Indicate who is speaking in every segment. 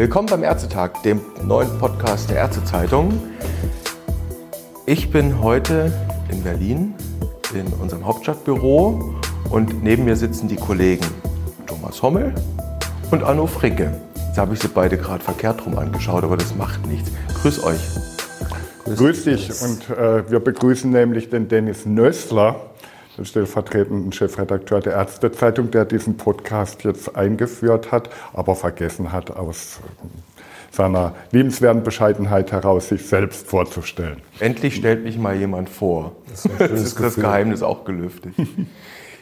Speaker 1: Willkommen beim Ärztetag, dem neuen Podcast der Ärztezeitung. Ich bin heute in Berlin in unserem Hauptstadtbüro und neben mir sitzen die Kollegen Thomas Hommel und Anno Fricke. Jetzt habe ich sie beide gerade verkehrt rum angeschaut, aber das macht nichts. Grüß euch.
Speaker 2: Grüß, Grüß dich und äh, wir begrüßen nämlich den Dennis Nössler, stellvertretenden Chefredakteur der Ärztezeitung, der diesen Podcast jetzt eingeführt hat, aber vergessen hat, aus seiner liebenswerten Bescheidenheit heraus sich selbst vorzustellen.
Speaker 1: Endlich stellt mich mal jemand vor. Das ist, das, ist das Geheimnis auch gelüftet.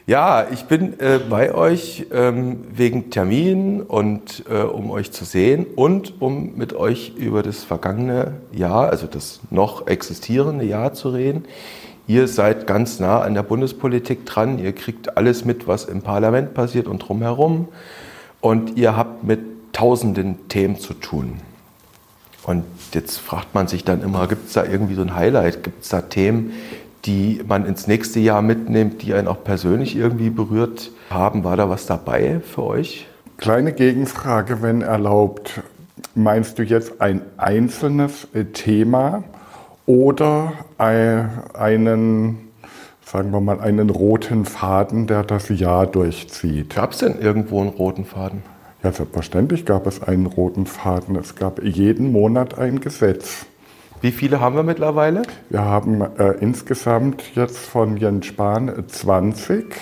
Speaker 1: Ja, ich bin äh, bei euch ähm, wegen Termin und äh, um euch zu sehen und um mit euch über das vergangene Jahr, also das noch existierende Jahr zu reden. Ihr seid ganz nah an der Bundespolitik dran, ihr kriegt alles mit, was im Parlament passiert und drumherum. Und ihr habt mit tausenden Themen zu tun. Und jetzt fragt man sich dann immer, gibt es da irgendwie so ein Highlight? Gibt es da Themen, die man ins nächste Jahr mitnimmt, die einen auch persönlich irgendwie berührt haben? War da was dabei für euch?
Speaker 2: Kleine Gegenfrage, wenn erlaubt. Meinst du jetzt ein einzelnes Thema oder einen, sagen wir mal, einen roten Faden, der das Jahr durchzieht?
Speaker 1: Gab es denn irgendwo einen roten Faden?
Speaker 2: Ja, selbstverständlich gab es einen roten Faden. Es gab jeden Monat ein Gesetz.
Speaker 1: Wie viele haben wir mittlerweile?
Speaker 2: Wir haben äh, insgesamt jetzt von Jens Spahn 20.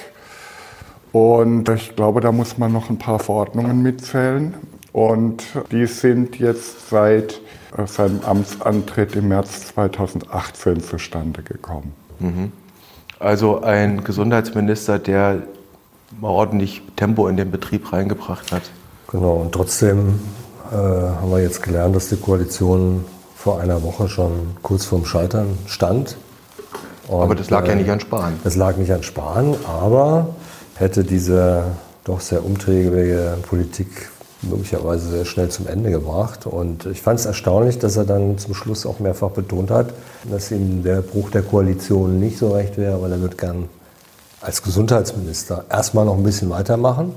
Speaker 2: Und ich glaube, da muss man noch ein paar Verordnungen mitzählen. Und die sind jetzt seit seinem Amtsantritt im März 2018 zustande gekommen.
Speaker 1: Mhm. Also ein Gesundheitsminister, der ordentlich Tempo in den Betrieb reingebracht hat.
Speaker 3: Genau, und trotzdem äh, haben wir jetzt gelernt, dass die Koalition vor einer Woche schon kurz vorm Scheitern stand.
Speaker 1: Und, aber das lag äh, ja nicht an Spahn.
Speaker 3: Das lag nicht an Spahn, aber hätte diese doch sehr umträgliche Politik möglicherweise sehr schnell zum Ende gebracht. Und ich fand es erstaunlich, dass er dann zum Schluss auch mehrfach betont hat, dass ihm der Bruch der Koalition nicht so recht wäre, weil er wird gern als Gesundheitsminister erstmal noch ein bisschen weitermachen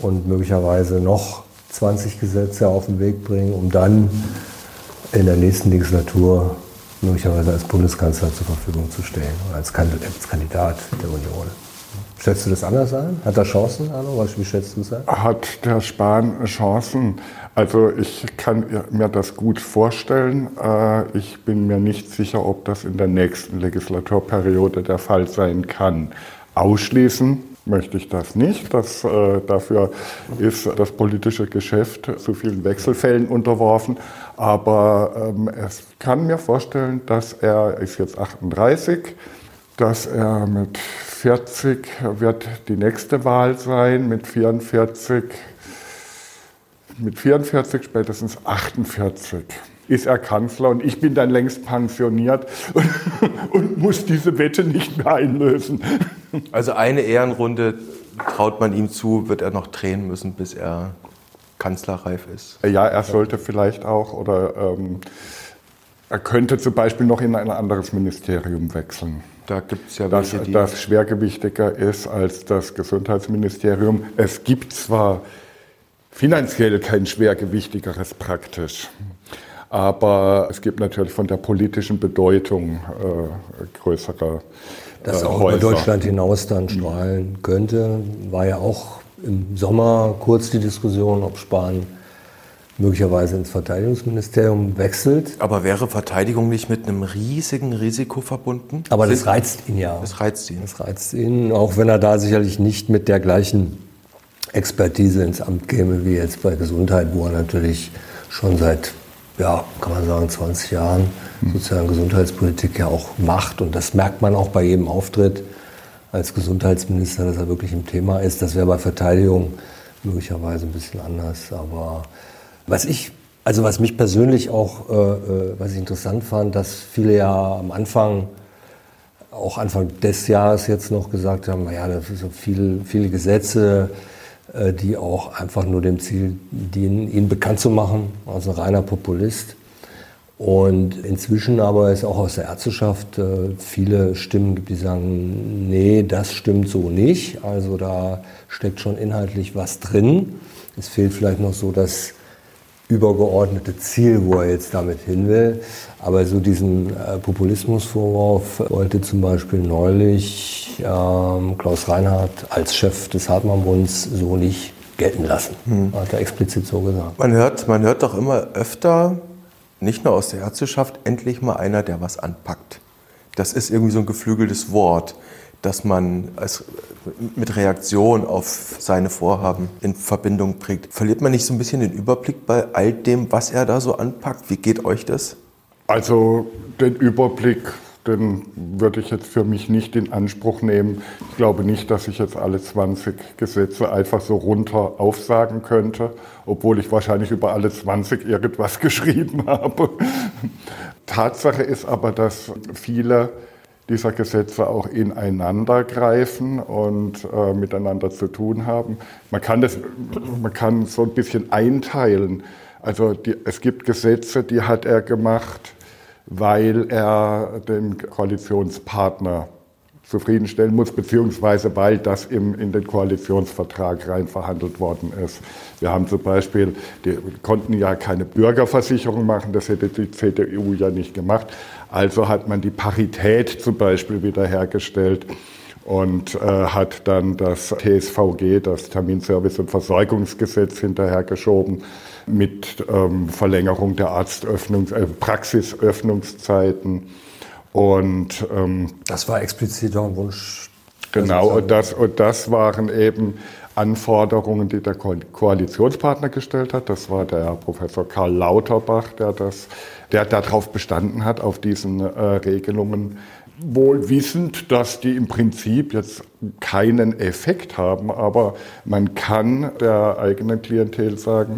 Speaker 3: und möglicherweise noch 20 Gesetze auf den Weg bringen, um dann in der nächsten Legislatur möglicherweise als Bundeskanzler zur Verfügung zu stehen, als Kandidat der Union. Schätzt du das anders ein? Hat er Chancen, Arno? Wie schätzt du es ein?
Speaker 2: Hat der Spahn Chancen? Also ich kann mir das gut vorstellen. Äh, ich bin mir nicht sicher, ob das in der nächsten Legislaturperiode der Fall sein kann. Ausschließen möchte ich das nicht. Das, äh, dafür ist das politische Geschäft zu vielen Wechselfällen unterworfen. Aber ähm, es kann mir vorstellen, dass er ist jetzt 38, dass er mit 40 wird die nächste Wahl sein, mit 44, mit 44 spätestens 48 ist er Kanzler und ich bin dann längst pensioniert und, und muss diese Wette nicht mehr einlösen.
Speaker 1: Also eine Ehrenrunde traut man ihm zu, wird er noch drehen müssen, bis er kanzlerreif ist.
Speaker 2: Ja, er sollte vielleicht auch oder ähm, er könnte zum Beispiel noch in ein anderes Ministerium wechseln.
Speaker 1: Da gibt es ja
Speaker 2: welche, das, das schwergewichtiger ist als das Gesundheitsministerium. Es gibt zwar finanziell kein schwergewichtigeres praktisch. Aber es gibt natürlich von der politischen Bedeutung äh, größere
Speaker 3: Dass äh, auch Häuser. über Deutschland hinaus dann strahlen könnte, war ja auch im Sommer kurz die Diskussion, ob Spahn möglicherweise ins Verteidigungsministerium wechselt.
Speaker 1: Aber wäre Verteidigung nicht mit einem riesigen Risiko verbunden?
Speaker 3: Aber das reizt ihn ja.
Speaker 1: Das reizt ihn.
Speaker 3: Das reizt ihn, auch wenn er da sicherlich nicht mit der gleichen Expertise ins Amt käme wie jetzt bei Gesundheit, wo er natürlich schon seit ja, kann man sagen, 20 Jahren sozusagen Gesundheitspolitik ja auch macht. Und das merkt man auch bei jedem Auftritt als Gesundheitsminister, dass er wirklich im Thema ist. Das wäre bei Verteidigung möglicherweise ein bisschen anders. Aber was ich, also was mich persönlich auch, äh, äh was ich interessant fand, dass viele ja am Anfang, auch Anfang des Jahres jetzt noch gesagt haben, naja, das sind so viel, viele Gesetze, äh, die auch einfach nur dem Ziel dienen, ihn bekannt zu machen, als ein reiner Populist. Und inzwischen aber ist auch aus der Ärzteschaft äh, viele Stimmen gibt, die sagen, nee, das stimmt so nicht. Also da steckt schon inhaltlich was drin. Es fehlt vielleicht noch so das übergeordnete Ziel, wo er jetzt damit hin will. Aber so diesen äh, Populismusvorwurf wollte zum Beispiel neulich ähm, Klaus Reinhardt als Chef des Hartmann-Bunds so nicht gelten lassen. Hm. Hat er explizit so gesagt.
Speaker 1: Man hört, man hört doch immer öfter, nicht nur aus der Ärzteschaft, endlich mal einer, der was anpackt. Das ist irgendwie so ein geflügeltes Wort dass man als, mit Reaktion auf seine Vorhaben in Verbindung bringt. Verliert man nicht so ein bisschen den Überblick bei all dem, was er da so anpackt? Wie geht euch das?
Speaker 2: Also den Überblick, den würde ich jetzt für mich nicht in Anspruch nehmen. Ich glaube nicht, dass ich jetzt alle 20 Gesetze einfach so runter aufsagen könnte, obwohl ich wahrscheinlich über alle 20 irgendwas geschrieben habe. Tatsache ist aber, dass viele dieser Gesetze auch ineinander greifen und äh, miteinander zu tun haben. Man kann, das, man kann so ein bisschen einteilen. Also die, es gibt Gesetze, die hat er gemacht, weil er den Koalitionspartner zufriedenstellen muss, beziehungsweise weil das im, in den Koalitionsvertrag rein verhandelt worden ist. Wir haben zum Beispiel, die konnten ja keine Bürgerversicherung machen, das hätte die CDU ja nicht gemacht. Also hat man die Parität zum Beispiel wiederhergestellt und äh, hat dann das TSVG, das Terminservice- und Versorgungsgesetz, hinterhergeschoben mit ähm, Verlängerung der Arztöffnungs-, äh, Praxisöffnungszeiten. Und, ähm,
Speaker 3: das war explizit auch ein Wunsch.
Speaker 2: Genau, und das, und das waren eben Anforderungen, die der Koalitionspartner gestellt hat. Das war der Professor Karl Lauterbach, der das der darauf bestanden hat, auf diesen äh, Regelungen, wohl wissend, dass die im Prinzip jetzt keinen Effekt haben, aber man kann der eigenen Klientel sagen,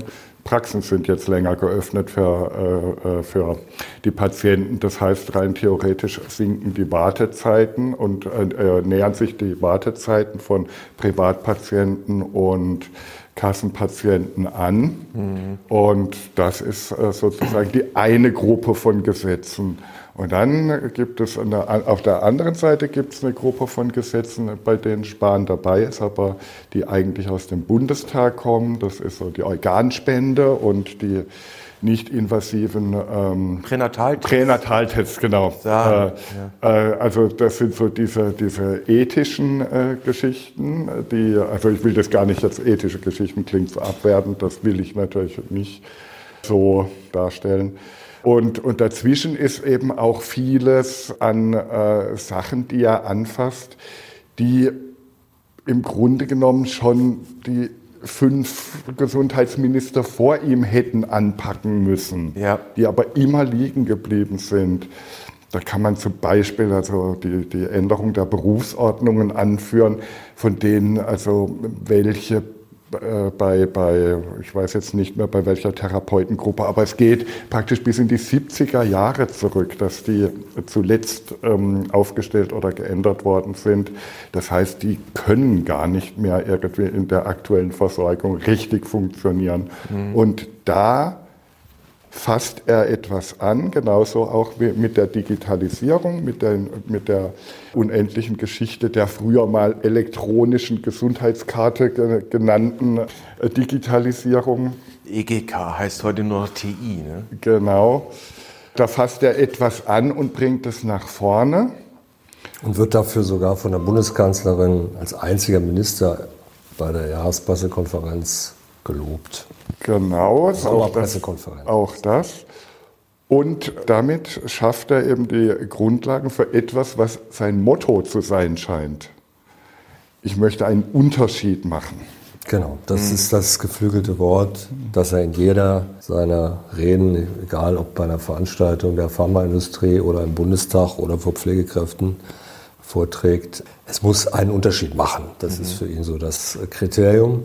Speaker 2: Praxen sind jetzt länger geöffnet für, äh, äh für die Patienten. Das heißt, rein theoretisch sinken die Wartezeiten und äh, äh, nähern sich die Wartezeiten von Privatpatienten und Kassenpatienten an. Mhm. Und das ist äh, sozusagen die eine Gruppe von Gesetzen. Und dann gibt es eine, auf der anderen Seite gibt es eine Gruppe von Gesetzen, bei denen Spahn dabei ist, aber die eigentlich aus dem Bundestag kommen. Das ist so die Organspende und die nicht invasiven ähm,
Speaker 1: Pränataltests.
Speaker 2: Pränataltests, genau. Ja, äh, ja. Äh, also das sind so diese, diese ethischen äh, Geschichten, die, also ich will das gar nicht als ethische Geschichten, klingt so abwertend, das will ich natürlich nicht so darstellen. Und, und dazwischen ist eben auch vieles an äh, Sachen, die er anfasst, die im Grunde genommen schon die fünf Gesundheitsminister vor ihm hätten anpacken müssen, ja. die aber immer liegen geblieben sind. Da kann man zum Beispiel also die, die Änderung der Berufsordnungen anführen, von denen also welche bei, bei, ich weiß jetzt nicht mehr bei welcher Therapeutengruppe, aber es geht praktisch bis in die 70er Jahre zurück, dass die zuletzt ähm, aufgestellt oder geändert worden sind. Das heißt, die können gar nicht mehr irgendwie in der aktuellen Versorgung richtig funktionieren. Mhm. Und da fasst er etwas an, genauso auch mit der Digitalisierung, mit der, mit der unendlichen Geschichte der früher mal elektronischen Gesundheitskarte genannten äh, Digitalisierung.
Speaker 1: EGK heißt heute nur TI. Ne?
Speaker 2: Genau. Da fasst er etwas an und bringt es nach vorne.
Speaker 3: Und wird dafür sogar von der Bundeskanzlerin als einziger Minister bei der Jahrespressekonferenz gelobt.
Speaker 2: Genau, auch das, auch das. Und damit schafft er eben die Grundlagen für etwas, was sein Motto zu sein scheint. Ich möchte einen Unterschied machen.
Speaker 3: Genau, das mhm. ist das geflügelte Wort, das er in jeder seiner Reden, egal ob bei einer Veranstaltung der Pharmaindustrie oder im Bundestag oder vor Pflegekräften, vorträgt. Es muss einen Unterschied machen. Das mhm. ist für ihn so das Kriterium.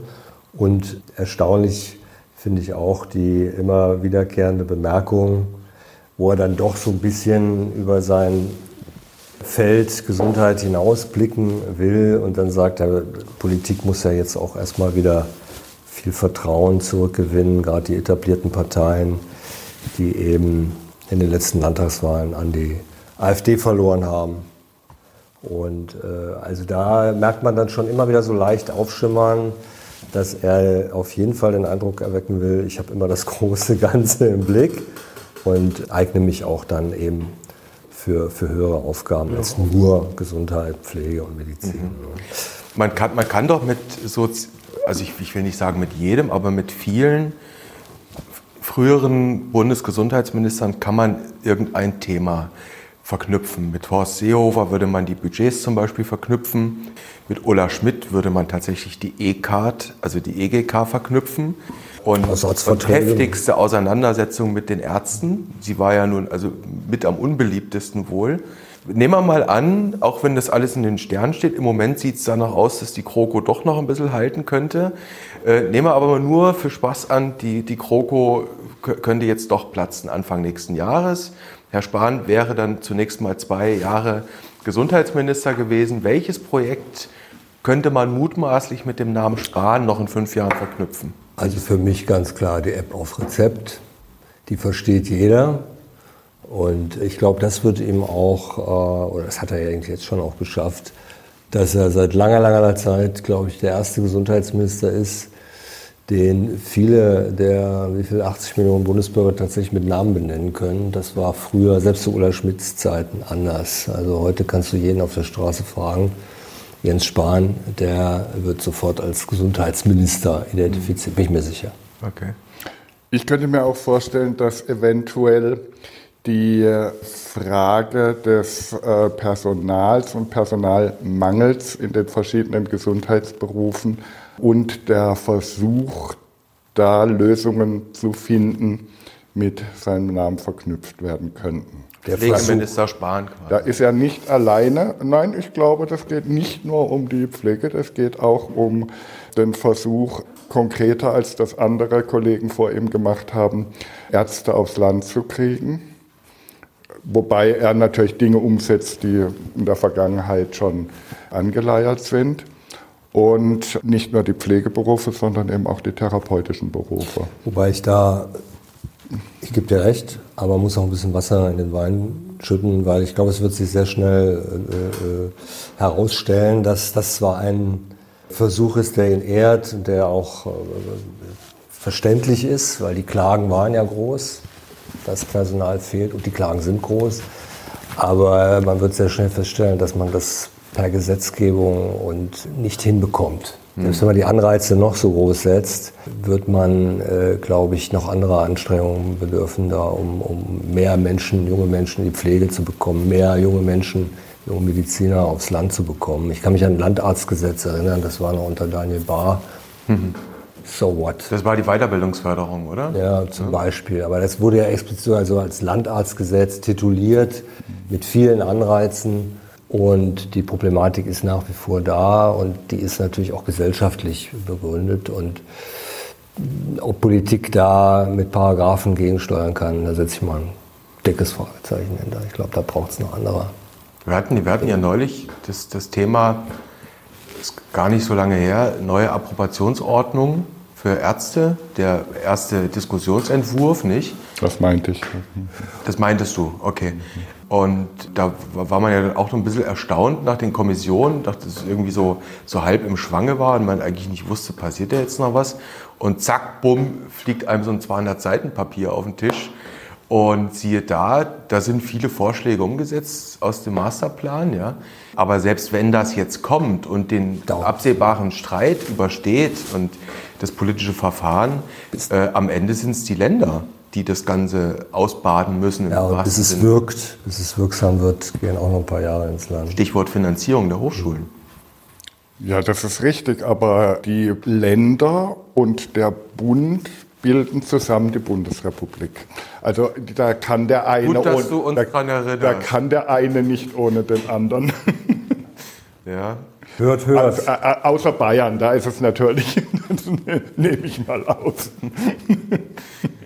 Speaker 3: Und erstaunlich finde ich auch die immer wiederkehrende Bemerkung, wo er dann doch so ein bisschen über sein Feld Gesundheit hinausblicken will und dann sagt er, Politik muss ja jetzt auch erstmal wieder viel Vertrauen zurückgewinnen, gerade die etablierten Parteien, die eben in den letzten Landtagswahlen an die AfD verloren haben. Und äh, also da merkt man dann schon immer wieder so leicht aufschimmern, dass er auf jeden Fall den Eindruck erwecken will, ich habe immer das große Ganze im Blick und eigne mich auch dann eben für, für höhere Aufgaben ja. als nur Gesundheit, Pflege und Medizin. Mhm.
Speaker 1: Man, kann, man kann doch mit so, also ich, ich will nicht sagen mit jedem, aber mit vielen früheren Bundesgesundheitsministern kann man irgendein Thema verknüpfen. Mit Horst Seehofer würde man die Budgets zum Beispiel verknüpfen. Mit Ulla Schmidt würde man tatsächlich die E-Card, also die EGK verknüpfen. Und, und heftigste Auseinandersetzung mit den Ärzten. Sie war ja nun also mit am unbeliebtesten wohl. Nehmen wir mal an, auch wenn das alles in den Sternen steht, im Moment sieht es danach aus, dass die Kroko doch noch ein bisschen halten könnte. Äh, nehmen wir aber nur für Spaß an, die, die Kroko könnte jetzt doch platzen Anfang nächsten Jahres. Herr Spahn wäre dann zunächst mal zwei Jahre Gesundheitsminister gewesen. Welches Projekt könnte man mutmaßlich mit dem Namen Spahn noch in fünf Jahren verknüpfen?
Speaker 3: Also für mich ganz klar die App auf Rezept. Die versteht jeder. Und ich glaube, das wird ihm auch, äh, oder das hat er ja eigentlich jetzt schon auch geschafft, dass er seit langer, langer Zeit, glaube ich, der erste Gesundheitsminister ist, den viele der, wie viel, 80 Millionen Bundesbürger tatsächlich mit Namen benennen können. Das war früher, selbst zu Ulla Schmidts Zeiten, anders. Also heute kannst du jeden auf der Straße fragen. Jens Spahn, der wird sofort als Gesundheitsminister identifiziert, bin ich mir sicher.
Speaker 2: Okay. Ich könnte mir auch vorstellen, dass eventuell die Frage des äh, Personals und Personalmangels in den verschiedenen Gesundheitsberufen und der Versuch, da Lösungen zu finden, mit seinem Namen verknüpft werden könnten.
Speaker 1: Der Pflegeminister Spahn quasi.
Speaker 2: Da ist er nicht alleine. Nein, ich glaube, das geht nicht nur um die Pflege, das geht auch um den Versuch, konkreter als das andere Kollegen vor ihm gemacht haben, Ärzte aufs Land zu kriegen wobei er natürlich Dinge umsetzt, die in der Vergangenheit schon angeleiert sind. Und nicht nur die Pflegeberufe, sondern eben auch die therapeutischen Berufe.
Speaker 3: Wobei ich da, ich gebe dir recht, aber man muss auch ein bisschen Wasser in den Wein schütten, weil ich glaube, es wird sich sehr schnell äh, äh herausstellen, dass das zwar ein Versuch ist, der ihn ehrt und der auch äh, verständlich ist, weil die Klagen waren ja groß das Personal fehlt und die Klagen sind groß. Aber man wird sehr schnell feststellen, dass man das per Gesetzgebung und nicht hinbekommt. Selbst wenn man die Anreize noch so groß setzt, wird man, äh, glaube ich, noch andere Anstrengungen bedürfen, da, um, um mehr Menschen, junge Menschen in die Pflege zu bekommen, mehr junge Menschen, junge Mediziner aufs Land zu bekommen. Ich kann mich an Landarztgesetz erinnern, das war noch unter Daniel Bahr. Mhm
Speaker 1: so what? Das war die Weiterbildungsförderung, oder?
Speaker 3: Ja, zum ja. Beispiel. Aber das wurde ja explizit also als Landarztgesetz tituliert mit vielen Anreizen. Und die Problematik ist nach wie vor da und die ist natürlich auch gesellschaftlich begründet. Und ob Politik da mit Paragraphen gegensteuern kann, da setze ich mal ein dickes Fragezeichen hinter. Ich glaube, da braucht es noch andere.
Speaker 1: Wir hatten, wir hatten ja neulich das, das Thema, ist gar nicht so lange her, neue Approbationsordnung für Ärzte, der erste Diskussionsentwurf, nicht?
Speaker 2: Das meinte ich.
Speaker 1: Das meintest du, okay. Und da war man ja auch noch ein bisschen erstaunt nach den Kommissionen, dachte, es irgendwie so, so halb im Schwange war und man eigentlich nicht wusste, passiert da jetzt noch was. Und zack, bumm, fliegt einem so ein 200 Seiten Papier auf den Tisch. Und siehe da, da sind viele Vorschläge umgesetzt aus dem Masterplan, ja. Aber selbst wenn das jetzt kommt und den absehbaren Streit übersteht und das politische Verfahren. Äh, am Ende sind es die Länder, die das Ganze ausbaden müssen.
Speaker 3: Ja, und bis es wirkt, bis es wirksam wird, gehen auch noch ein paar Jahre ins Land.
Speaker 1: Stichwort Finanzierung der Hochschulen.
Speaker 2: Ja, das ist richtig, aber die Länder und der Bund bilden zusammen die Bundesrepublik. Also da kann der eine
Speaker 1: Gut, dass du uns da,
Speaker 2: da kann der eine nicht ohne den anderen.
Speaker 1: ja,
Speaker 3: Hört, hört. Also,
Speaker 2: äh, außer Bayern, da ist es natürlich, nehme ich mal aus.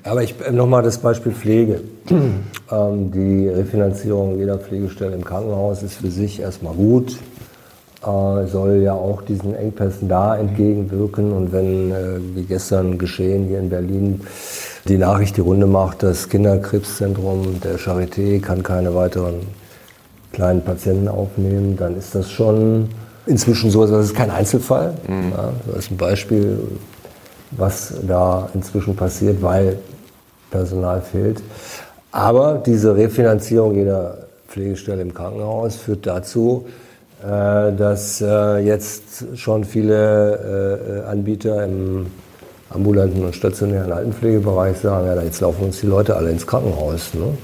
Speaker 3: Aber ich äh, nochmal das Beispiel Pflege. Ähm, die Refinanzierung jeder Pflegestelle im Krankenhaus ist für sich erstmal gut, äh, soll ja auch diesen Engpässen da entgegenwirken. Und wenn, äh, wie gestern geschehen hier in Berlin, die Nachricht die Runde macht, das Kinderkrebszentrum der Charité kann keine weiteren kleinen Patienten aufnehmen, dann ist das schon inzwischen so, das ist kein Einzelfall. Mhm. Ja, das ist ein Beispiel, was da inzwischen passiert, weil Personal fehlt. Aber diese Refinanzierung jeder Pflegestelle im Krankenhaus führt dazu, äh, dass äh, jetzt schon viele äh, Anbieter im ambulanten und stationären Altenpflegebereich sagen, ja, jetzt laufen uns die Leute alle ins Krankenhaus. Ne?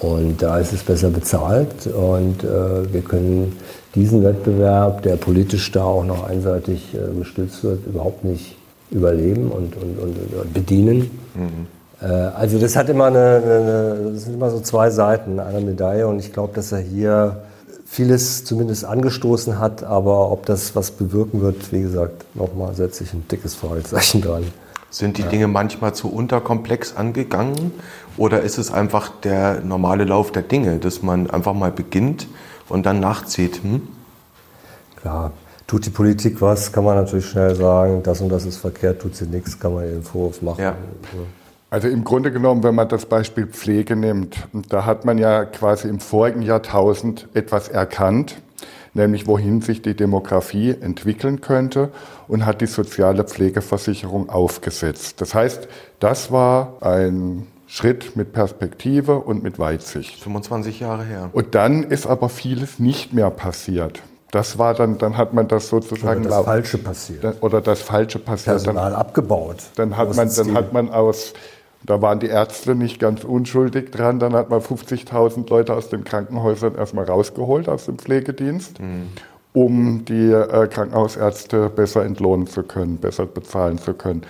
Speaker 3: Und da ist es besser bezahlt und wir können diesen Wettbewerb, der politisch da auch noch einseitig gestützt wird, überhaupt nicht überleben und, und, und bedienen. Mhm. Äh, also das hat immer eine, eine, das sind immer so zwei Seiten einer Medaille und ich glaube, dass er hier vieles zumindest angestoßen hat, aber ob das was bewirken wird, wie gesagt, nochmal setze ich ein dickes Fragezeichen dran.
Speaker 1: Sind die ja. Dinge manchmal zu unterkomplex angegangen oder ist es einfach der normale Lauf der Dinge, dass man einfach mal beginnt und dann nachzieht? Hm?
Speaker 3: Klar, tut die Politik was, kann man natürlich schnell sagen, das und das ist verkehrt, tut sie nichts, kann man ihren Vorwurf machen. Ja.
Speaker 2: Also im Grunde genommen, wenn man das Beispiel Pflege nimmt, da hat man ja quasi im vorigen Jahrtausend etwas erkannt, nämlich wohin sich die Demografie entwickeln könnte und hat die soziale Pflegeversicherung aufgesetzt. Das heißt, das war ein Schritt mit Perspektive und mit Weitsicht.
Speaker 1: 25 Jahre her.
Speaker 2: Und dann ist aber vieles nicht mehr passiert. Das war dann, dann hat man das sozusagen.
Speaker 3: Oder das Falsche passiert.
Speaker 2: Oder das Falsche passiert.
Speaker 3: Personal dann, abgebaut.
Speaker 2: Dann hat man, dann hat man aus da waren die Ärzte nicht ganz unschuldig dran. Dann hat man 50.000 Leute aus den Krankenhäusern erstmal rausgeholt aus dem Pflegedienst, mhm. um die äh, Krankenhausärzte besser entlohnen zu können, besser bezahlen zu können.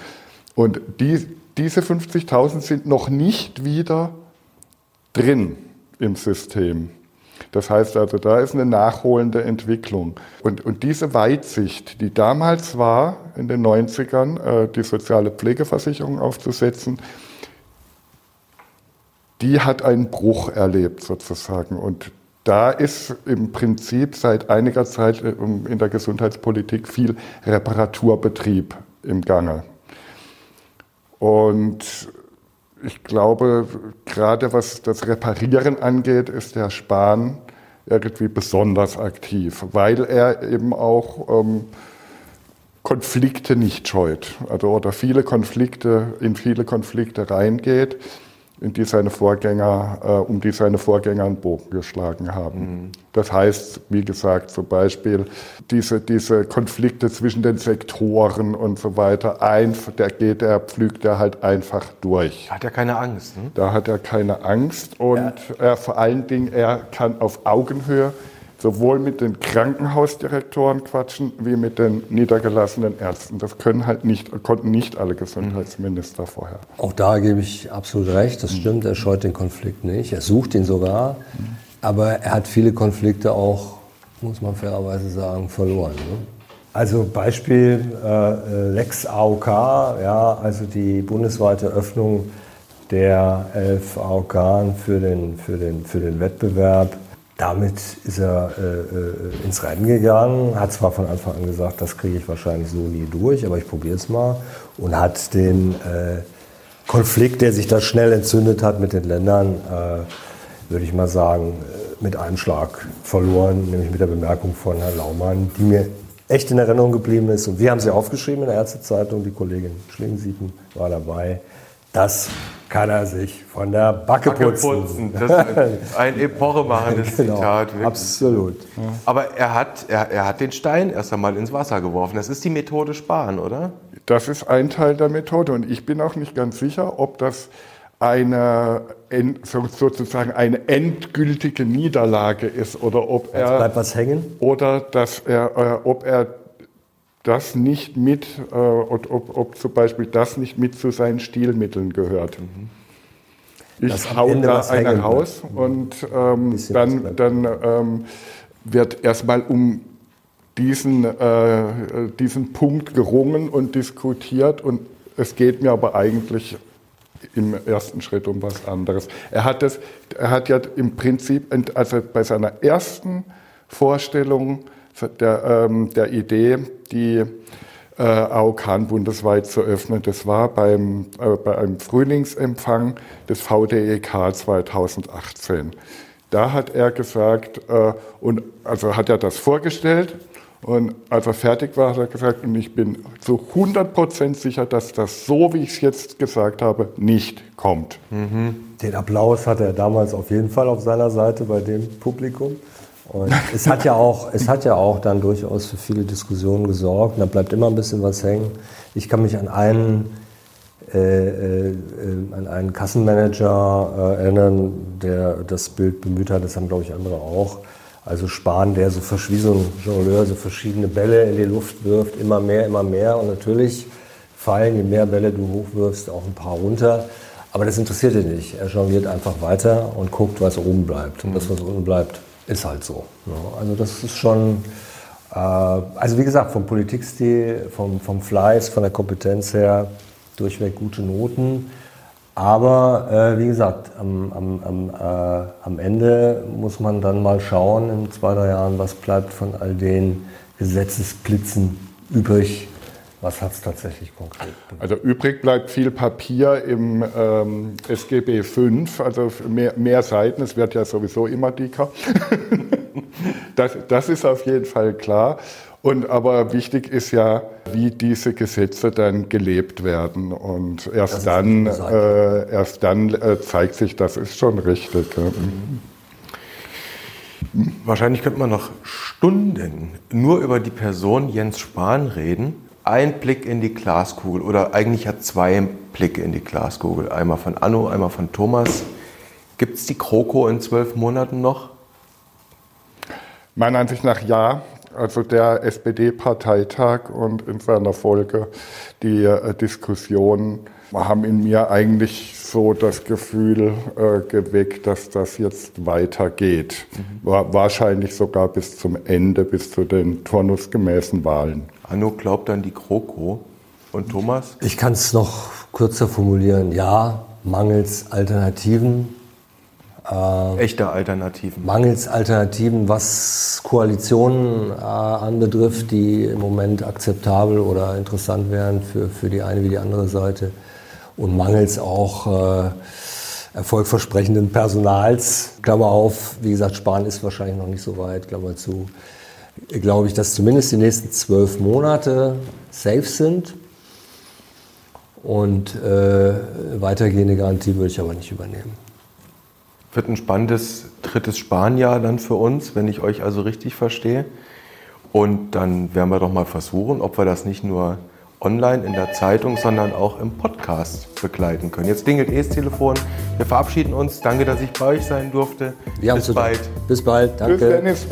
Speaker 2: Und die, diese 50.000 sind noch nicht wieder drin im System. Das heißt also, da ist eine nachholende Entwicklung. Und, und diese Weitsicht, die damals war, in den 90ern, äh, die soziale Pflegeversicherung aufzusetzen, die hat einen Bruch erlebt sozusagen. Und da ist im Prinzip seit einiger Zeit äh, in der Gesundheitspolitik viel Reparaturbetrieb im Gange. Und ich glaube, gerade was das Reparieren angeht, ist der Spahn irgendwie besonders aktiv, weil er eben auch ähm, Konflikte nicht scheut, also oder viele Konflikte in viele Konflikte reingeht in die seine Vorgänger, äh, um die seine Vorgänger einen Bogen geschlagen haben. Mhm. Das heißt, wie gesagt, zum Beispiel diese, diese Konflikte zwischen den Sektoren und so weiter, ein, der geht, der pflügt er halt einfach durch.
Speaker 1: Da hat er keine Angst. Ne?
Speaker 2: Da hat er keine Angst und ja. er vor allen Dingen, er kann auf Augenhöhe sowohl mit den Krankenhausdirektoren quatschen wie mit den niedergelassenen Ärzten. Das können halt nicht, konnten nicht alle Gesundheitsminister vorher.
Speaker 3: Auch da gebe ich absolut recht. Das stimmt. Er scheut den Konflikt nicht. Er sucht ihn sogar. Aber er hat viele Konflikte auch, muss man fairerweise sagen, verloren. Ne? Also Beispiel äh, Lex AOK, ja, also die bundesweite Öffnung der elf AOK für den, für den, für den Wettbewerb damit ist er äh, äh, ins Rennen gegangen, hat zwar von Anfang an gesagt, das kriege ich wahrscheinlich so nie durch, aber ich probiere es mal und hat den äh, Konflikt, der sich da schnell entzündet hat mit den Ländern, äh, würde ich mal sagen, äh, mit einem Schlag verloren, nämlich mit der Bemerkung von Herrn Laumann, die mir echt in Erinnerung geblieben ist. Und wir haben sie aufgeschrieben in der Ärztezeitung, die Kollegin Schlingensieten war dabei, dass kann er sich von der Backe, Backe putzen.
Speaker 1: Das ist ein epochemachendes genau, Zitat.
Speaker 3: Wirklich. Absolut.
Speaker 1: Aber er hat, er, er hat den Stein erst einmal ins Wasser geworfen. Das ist die Methode Sparen, oder?
Speaker 2: Das ist ein Teil der Methode. Und ich bin auch nicht ganz sicher, ob das eine sozusagen eine endgültige Niederlage ist oder ob
Speaker 3: er bleibt was hängen
Speaker 2: oder dass er äh, ob er das nicht mit, äh, ob, ob, zum Beispiel das nicht mit zu seinen Stilmitteln gehört. Mhm. Ich hau da einer raus und ähm, dann, dann ähm, wird erstmal um diesen, äh, diesen Punkt gerungen und diskutiert und es geht mir aber eigentlich im ersten Schritt um was anderes. Er hat, das, er hat ja im Prinzip, also bei seiner ersten Vorstellung der, ähm, der Idee, die äh, AOK bundesweit zu öffnen. Das war beim, äh, bei einem Frühlingsempfang des VDEK 2018. Da hat er gesagt, äh, und also hat er das vorgestellt Und als er fertig war, hat er gesagt, und ich bin zu 100% sicher, dass das so, wie ich es jetzt gesagt habe, nicht kommt.
Speaker 3: Mhm. Den Applaus hatte er damals auf jeden Fall auf seiner Seite bei dem Publikum. Und es hat ja auch, es hat ja auch dann durchaus für viele Diskussionen gesorgt. da bleibt immer ein bisschen was hängen. Ich kann mich an einen, äh, äh, an einen Kassenmanager äh, erinnern, der das Bild bemüht hat. Das haben, glaube ich, andere auch. Also Spahn, der so wie so ein Jongleur so verschiedene Bälle in die Luft wirft, immer mehr, immer mehr. Und natürlich fallen, je mehr Bälle du hochwirfst, auch ein paar runter. Aber das interessiert ihn nicht. Er jongliert einfach weiter und guckt, was oben bleibt. Und das, was unten bleibt, ist halt so. Ne? Also das ist schon, äh, also wie gesagt, vom Politikstil, vom, vom Fleiß, von der Kompetenz her durchweg gute Noten. Aber äh, wie gesagt, am, am, am, äh, am Ende muss man dann mal schauen in zwei, drei Jahren, was bleibt von all den Gesetzesblitzen übrig, was hat es tatsächlich konkret?
Speaker 2: Also übrig bleibt viel Papier im ähm, SGB V, also mehr, mehr, Seiten, es wird ja sowieso immer dicker. das, das ist auf jeden Fall klar. Und aber wichtig ist ja, wie diese Gesetze dann gelebt werden. Und erst dann, äh, erst dann äh, zeigt sich, das ist schon richtig. Mhm.
Speaker 1: Wahrscheinlich könnte man noch Stunden nur über die Person Jens Spahn reden ein Blick in die Glaskugel oder eigentlich hat zwei Blicke in die Glaskugel. Einmal von Anno, einmal von Thomas. Gibt es die Kroko in zwölf Monaten noch?
Speaker 2: Meiner Ansicht nach ja. Also der SPD-Parteitag und in seiner Folge die äh, Diskussionen haben in mir eigentlich so das Gefühl äh, geweckt, dass das jetzt weitergeht. Mhm. wahrscheinlich sogar bis zum Ende, bis zu den turnusgemäßen Wahlen.
Speaker 1: Anno glaubt an die Kroko. Und Thomas?
Speaker 3: Ich kann es noch kürzer formulieren. Ja, mangels Alternativen.
Speaker 1: Äh, Echte Alternativen.
Speaker 3: Mangels Alternativen, was Koalitionen äh, anbetrifft, die im Moment akzeptabel oder interessant wären für, für die eine wie die andere Seite. Und mangels auch äh, erfolgversprechenden Personals. Klammer auf, wie gesagt, Spahn ist wahrscheinlich noch nicht so weit, Klammer zu glaube ich, dass zumindest die nächsten zwölf Monate safe sind. Und äh, weitergehende Garantie würde ich aber nicht übernehmen.
Speaker 1: Wird ein spannendes drittes Spanjahr dann für uns, wenn ich euch also richtig verstehe. Und dann werden wir doch mal versuchen, ob wir das nicht nur online in der Zeitung, sondern auch im Podcast begleiten können. Jetzt dingelt eh das Telefon. Wir verabschieden uns. Danke, dass ich bei euch sein durfte.
Speaker 3: Wir Bis bald. Bis bald. Danke. Bis Dennis.